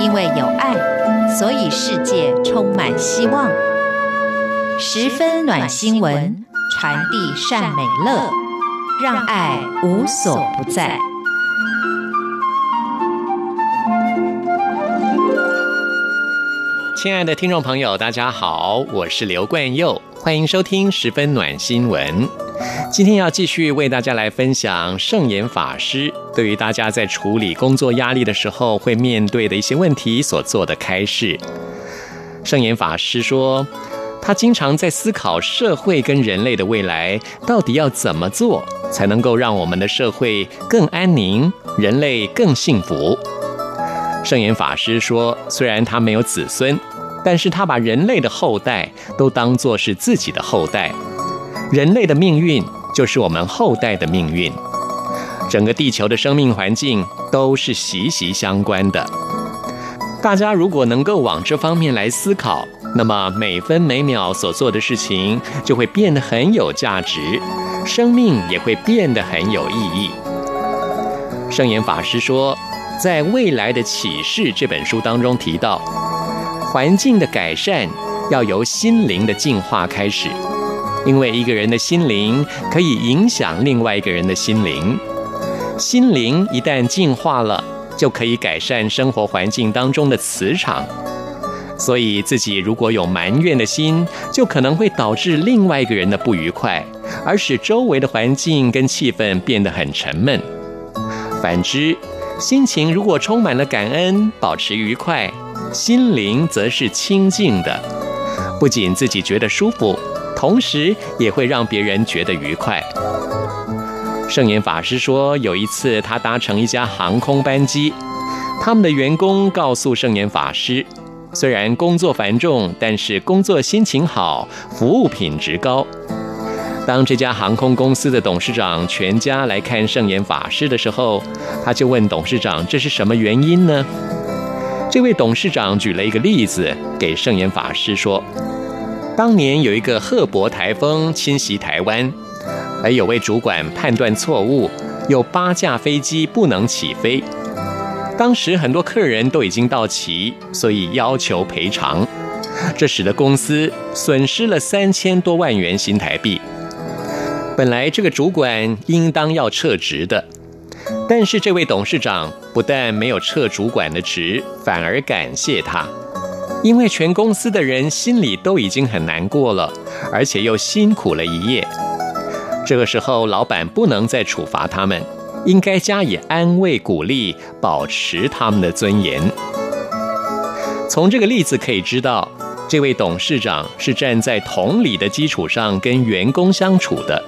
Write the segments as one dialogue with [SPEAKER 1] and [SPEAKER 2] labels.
[SPEAKER 1] 因为有爱，所以世界充满希望。十分暖新闻，传递善美乐，让爱无所不在。
[SPEAKER 2] 亲爱的听众朋友，大家好，我是刘冠佑，欢迎收听十分暖新闻。今天要继续为大家来分享圣严法师对于大家在处理工作压力的时候会面对的一些问题所做的开示。圣严法师说，他经常在思考社会跟人类的未来到底要怎么做，才能够让我们的社会更安宁，人类更幸福。圣严法师说，虽然他没有子孙，但是他把人类的后代都当作是自己的后代，人类的命运就是我们后代的命运，整个地球的生命环境都是息息相关的。大家如果能够往这方面来思考，那么每分每秒所做的事情就会变得很有价值，生命也会变得很有意义。圣严法师说，在《未来的启示》这本书当中提到，环境的改善要由心灵的净化开始，因为一个人的心灵可以影响另外一个人的心灵，心灵一旦净化了，就可以改善生活环境当中的磁场，所以自己如果有埋怨的心，就可能会导致另外一个人的不愉快，而使周围的环境跟气氛变得很沉闷。反之，心情如果充满了感恩，保持愉快，心灵则是清净的，不仅自己觉得舒服，同时也会让别人觉得愉快。圣严法师说，有一次他搭乘一家航空班机，他们的员工告诉圣严法师，虽然工作繁重，但是工作心情好，服务品质高。当这家航空公司的董事长全家来看圣严法师的时候，他就问董事长：“这是什么原因呢？”这位董事长举了一个例子给圣严法师说：“当年有一个赫伯台风侵袭台湾。”而有位主管判断错误，有八架飞机不能起飞。当时很多客人都已经到齐，所以要求赔偿。这使得公司损失了三千多万元新台币。本来这个主管应当要撤职的，但是这位董事长不但没有撤主管的职，反而感谢他，因为全公司的人心里都已经很难过了，而且又辛苦了一夜。这个时候，老板不能再处罚他们，应该加以安慰鼓励，保持他们的尊严。从这个例子可以知道，这位董事长是站在同理的基础上跟员工相处的，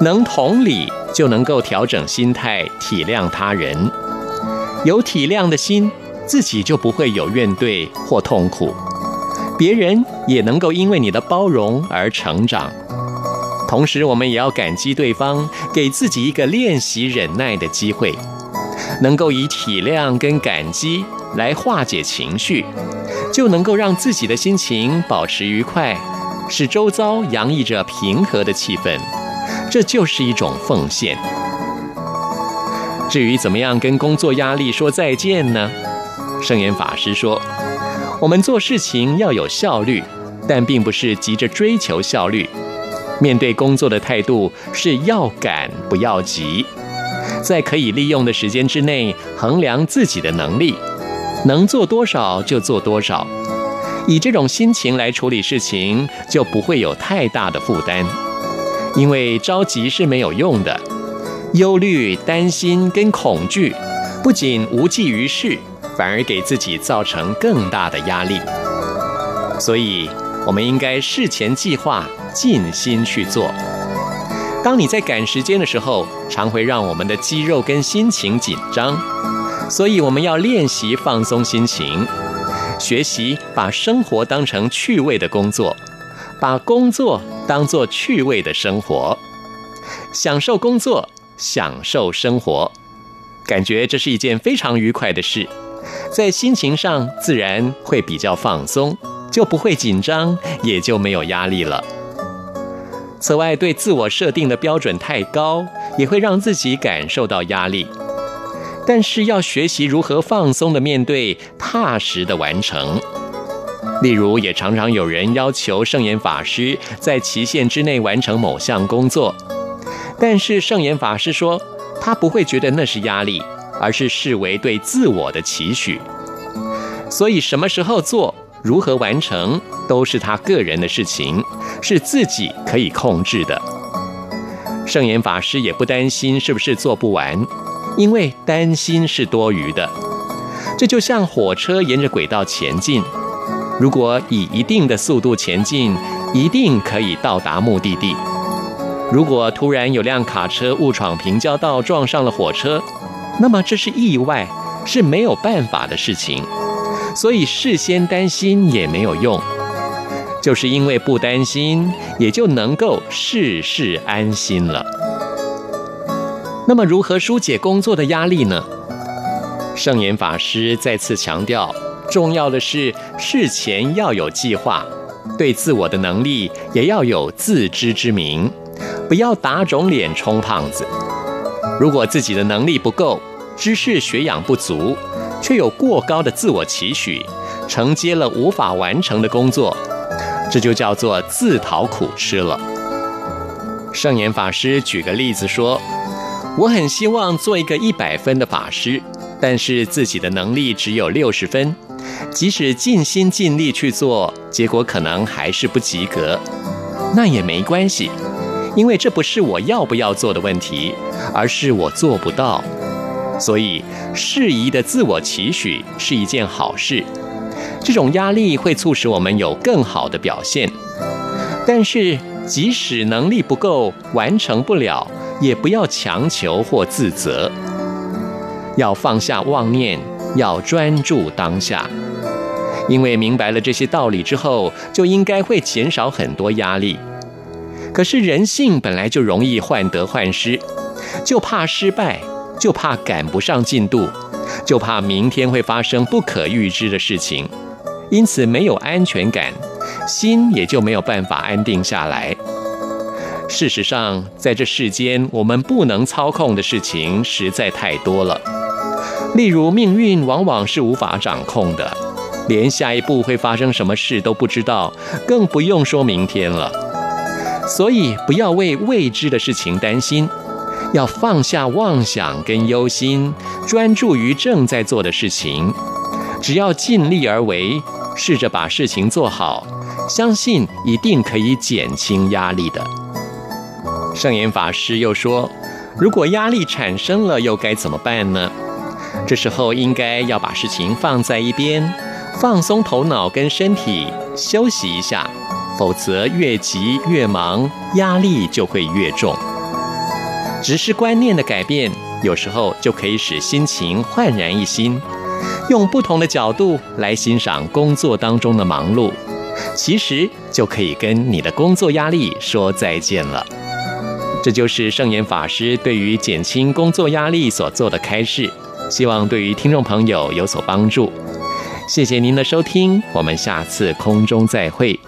[SPEAKER 2] 能同理就能够调整心态，体谅他人。有体谅的心，自己就不会有怨怼或痛苦，别人也能够因为你的包容而成长。同时，我们也要感激对方，给自己一个练习忍耐的机会，能够以体谅跟感激来化解情绪，就能够让自己的心情保持愉快，使周遭洋溢着平和的气氛。这就是一种奉献。至于怎么样跟工作压力说再见呢？圣严法师说，我们做事情要有效率，但并不是急着追求效率。面对工作的态度是要赶不要急，在可以利用的时间之内衡量自己的能力，能做多少就做多少。以这种心情来处理事情，就不会有太大的负担。因为着急是没有用的，忧虑、担心跟恐惧不仅无济于事，反而给自己造成更大的压力。所以，我们应该事前计划。尽心去做。当你在赶时间的时候，常会让我们的肌肉跟心情紧张，所以我们要练习放松心情，学习把生活当成趣味的工作，把工作当作趣味的生活，享受工作，享受生活，感觉这是一件非常愉快的事，在心情上自然会比较放松，就不会紧张，也就没有压力了。此外，对自我设定的标准太高，也会让自己感受到压力。但是要学习如何放松的面对，踏实的完成。例如，也常常有人要求圣严法师在期限之内完成某项工作，但是圣严法师说，他不会觉得那是压力，而是视为对自我的期许。所以，什么时候做，如何完成，都是他个人的事情，是自己可以控制的。圣严法师也不担心是不是做不完。因为担心是多余的，这就像火车沿着轨道前进，如果以一定的速度前进，一定可以到达目的地。如果突然有辆卡车误闯平交道，撞上了火车，那么这是意外，是没有办法的事情。所以事先担心也没有用，就是因为不担心，也就能够事事安心了。那么，如何疏解工作的压力呢？圣严法师再次强调，重要的是事前要有计划，对自我的能力也要有自知之明，不要打肿脸充胖子。如果自己的能力不够，知识学养不足，却有过高的自我期许，承接了无法完成的工作，这就叫做自讨苦吃了。圣严法师举个例子说。我很希望做一个一百分的法师，但是自己的能力只有六十分，即使尽心尽力去做，结果可能还是不及格。那也没关系，因为这不是我要不要做的问题，而是我做不到。所以，适宜的自我期许是一件好事，这种压力会促使我们有更好的表现。但是，即使能力不够，完成不了。也不要强求或自责，要放下妄念，要专注当下。因为明白了这些道理之后，就应该会减少很多压力。可是人性本来就容易患得患失，就怕失败，就怕赶不上进度，就怕明天会发生不可预知的事情，因此没有安全感，心也就没有办法安定下来。事实上，在这世间，我们不能操控的事情实在太多了。例如，命运往往是无法掌控的，连下一步会发生什么事都不知道，更不用说明天了。所以，不要为未知的事情担心，要放下妄想跟忧心，专注于正在做的事情。只要尽力而为，试着把事情做好，相信一定可以减轻压力的。圣严法师又说：“如果压力产生了，又该怎么办呢？这时候应该要把事情放在一边，放松头脑跟身体，休息一下。否则越急越忙，压力就会越重。只是观念的改变，有时候就可以使心情焕然一新。用不同的角度来欣赏工作当中的忙碌，其实就可以跟你的工作压力说再见了。”这就是圣严法师对于减轻工作压力所做的开示，希望对于听众朋友有所帮助。谢谢您的收听，我们下次空中再会。